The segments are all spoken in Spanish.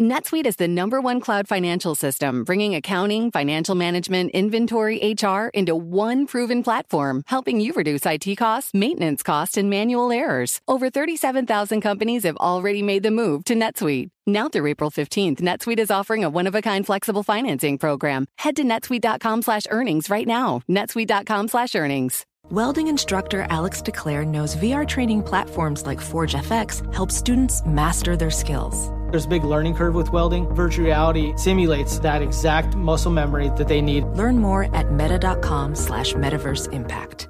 NetSuite is the number one cloud financial system, bringing accounting, financial management, inventory, HR into one proven platform, helping you reduce IT costs, maintenance costs, and manual errors. Over 37,000 companies have already made the move to NetSuite. Now through April 15th, NetSuite is offering a one-of-a-kind flexible financing program. Head to netsuite.com slash earnings right now. netsuite.com slash earnings. Welding instructor Alex DeClaire knows VR training platforms like Forge FX help students master their skills. There's a big learning curve with welding. Virtual reality simulates that exact muscle memory that they need. Learn more at meta.com slash metaverse impact.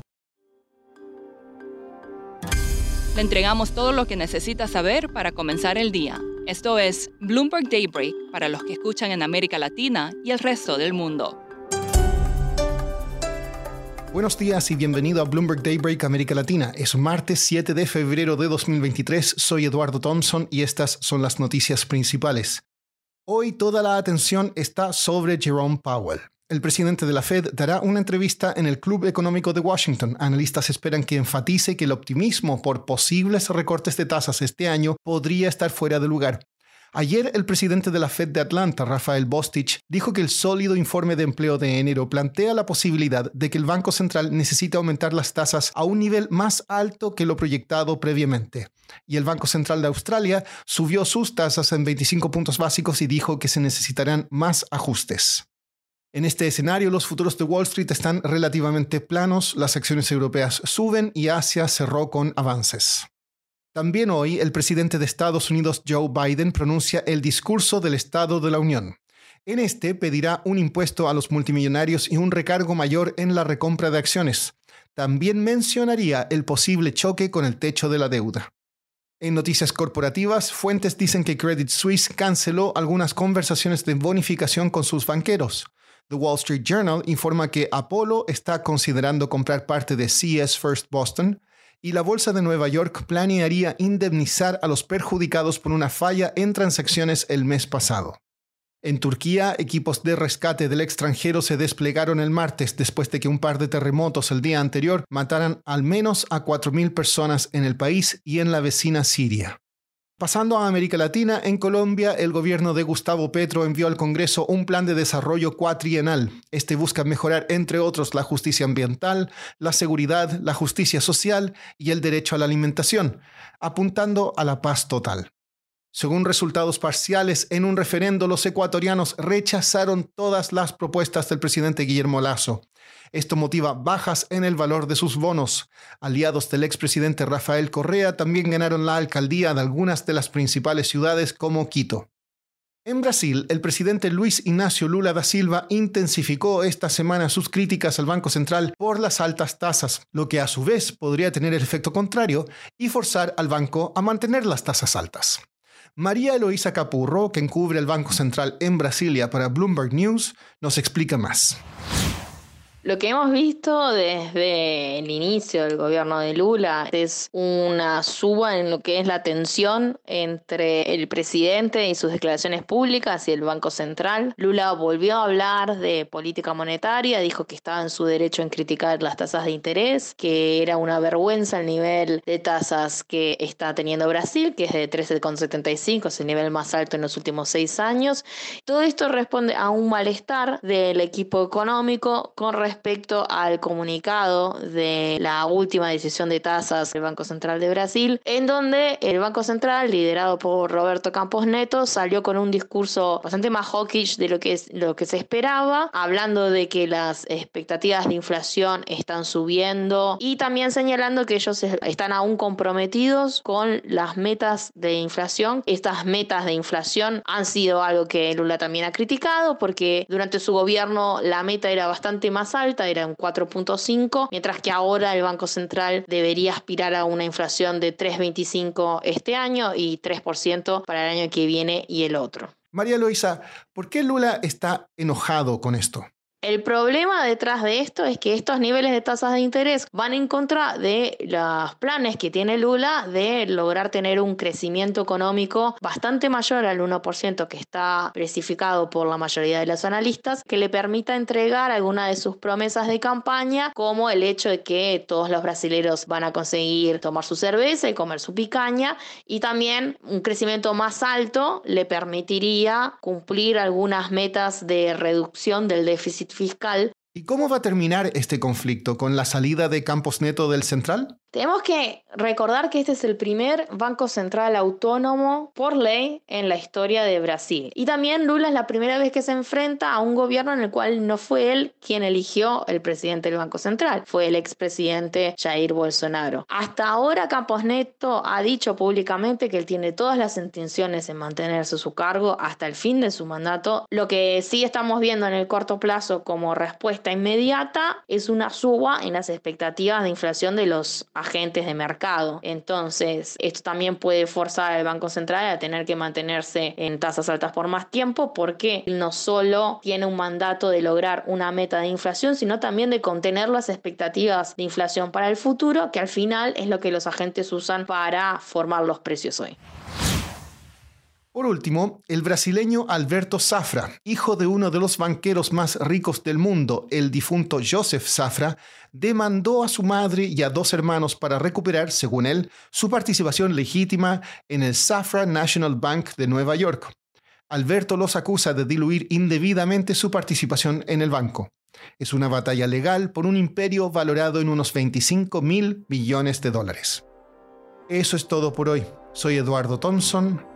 Entregamos todo lo que necesita saber para comenzar el día. Esto es Bloomberg Daybreak para los que escuchan en América Latina y el resto del mundo. Buenos días y bienvenido a Bloomberg Daybreak América Latina. Es martes 7 de febrero de 2023. Soy Eduardo Thompson y estas son las noticias principales. Hoy toda la atención está sobre Jerome Powell. El presidente de la Fed dará una entrevista en el Club Económico de Washington. Analistas esperan que enfatice que el optimismo por posibles recortes de tasas este año podría estar fuera de lugar. Ayer el presidente de la Fed de Atlanta, Rafael Bostich, dijo que el sólido informe de empleo de enero plantea la posibilidad de que el Banco Central necesite aumentar las tasas a un nivel más alto que lo proyectado previamente. Y el Banco Central de Australia subió sus tasas en 25 puntos básicos y dijo que se necesitarán más ajustes. En este escenario, los futuros de Wall Street están relativamente planos, las acciones europeas suben y Asia cerró con avances. También hoy, el presidente de Estados Unidos, Joe Biden, pronuncia el discurso del Estado de la Unión. En este pedirá un impuesto a los multimillonarios y un recargo mayor en la recompra de acciones. También mencionaría el posible choque con el techo de la deuda. En noticias corporativas, fuentes dicen que Credit Suisse canceló algunas conversaciones de bonificación con sus banqueros. The Wall Street Journal informa que Apollo está considerando comprar parte de CS First Boston y la Bolsa de Nueva York planearía indemnizar a los perjudicados por una falla en transacciones el mes pasado. En Turquía, equipos de rescate del extranjero se desplegaron el martes después de que un par de terremotos el día anterior mataran al menos a 4.000 personas en el país y en la vecina Siria. Pasando a América Latina, en Colombia, el gobierno de Gustavo Petro envió al Congreso un plan de desarrollo cuatrienal. Este busca mejorar, entre otros, la justicia ambiental, la seguridad, la justicia social y el derecho a la alimentación, apuntando a la paz total. Según resultados parciales en un referendo, los ecuatorianos rechazaron todas las propuestas del presidente Guillermo Lazo. Esto motiva bajas en el valor de sus bonos. Aliados del expresidente Rafael Correa también ganaron la alcaldía de algunas de las principales ciudades como Quito. En Brasil, el presidente Luis Ignacio Lula da Silva intensificó esta semana sus críticas al Banco Central por las altas tasas, lo que a su vez podría tener el efecto contrario y forzar al banco a mantener las tasas altas. María Eloísa Capurro, que encubre el Banco Central en Brasilia para Bloomberg News, nos explica más. Lo que hemos visto desde el inicio del gobierno de Lula es una suba en lo que es la tensión entre el presidente y sus declaraciones públicas y el Banco Central. Lula volvió a hablar de política monetaria, dijo que estaba en su derecho en criticar las tasas de interés, que era una vergüenza el nivel de tasas que está teniendo Brasil, que es de 13,75, es el nivel más alto en los últimos seis años. Todo esto responde a un malestar del equipo económico con respecto respecto al comunicado de la última decisión de tasas del Banco Central de Brasil, en donde el Banco Central, liderado por Roberto Campos Neto, salió con un discurso bastante más hawkish de lo que, es, lo que se esperaba, hablando de que las expectativas de inflación están subiendo y también señalando que ellos están aún comprometidos con las metas de inflación. Estas metas de inflación han sido algo que Lula también ha criticado porque durante su gobierno la meta era bastante más alta era un 4.5, mientras que ahora el Banco Central debería aspirar a una inflación de 3.25 este año y 3% para el año que viene y el otro. María Luisa, ¿por qué Lula está enojado con esto? El problema detrás de esto es que estos niveles de tasas de interés van en contra de los planes que tiene Lula de lograr tener un crecimiento económico bastante mayor al 1% que está especificado por la mayoría de los analistas, que le permita entregar alguna de sus promesas de campaña, como el hecho de que todos los brasileños van a conseguir tomar su cerveza y comer su picaña, y también un crecimiento más alto le permitiría cumplir algunas metas de reducción del déficit ¿Y cómo va a terminar este conflicto? ¿Con la salida de Campos Neto del Central? Tenemos que recordar que este es el primer banco central autónomo por ley en la historia de Brasil. Y también Lula es la primera vez que se enfrenta a un gobierno en el cual no fue él quien eligió el presidente del Banco Central, fue el expresidente Jair Bolsonaro. Hasta ahora Campos Neto ha dicho públicamente que él tiene todas las intenciones en mantenerse su cargo hasta el fin de su mandato. Lo que sí estamos viendo en el corto plazo como respuesta inmediata es una suba en las expectativas de inflación de los agentes de mercado. Entonces, esto también puede forzar al Banco Central a tener que mantenerse en tasas altas por más tiempo porque no solo tiene un mandato de lograr una meta de inflación, sino también de contener las expectativas de inflación para el futuro, que al final es lo que los agentes usan para formar los precios hoy. Por último, el brasileño Alberto Safra, hijo de uno de los banqueros más ricos del mundo, el difunto Joseph Safra, demandó a su madre y a dos hermanos para recuperar, según él, su participación legítima en el Safra National Bank de Nueva York. Alberto los acusa de diluir indebidamente su participación en el banco. Es una batalla legal por un imperio valorado en unos 25 mil millones de dólares. Eso es todo por hoy. Soy Eduardo Thompson.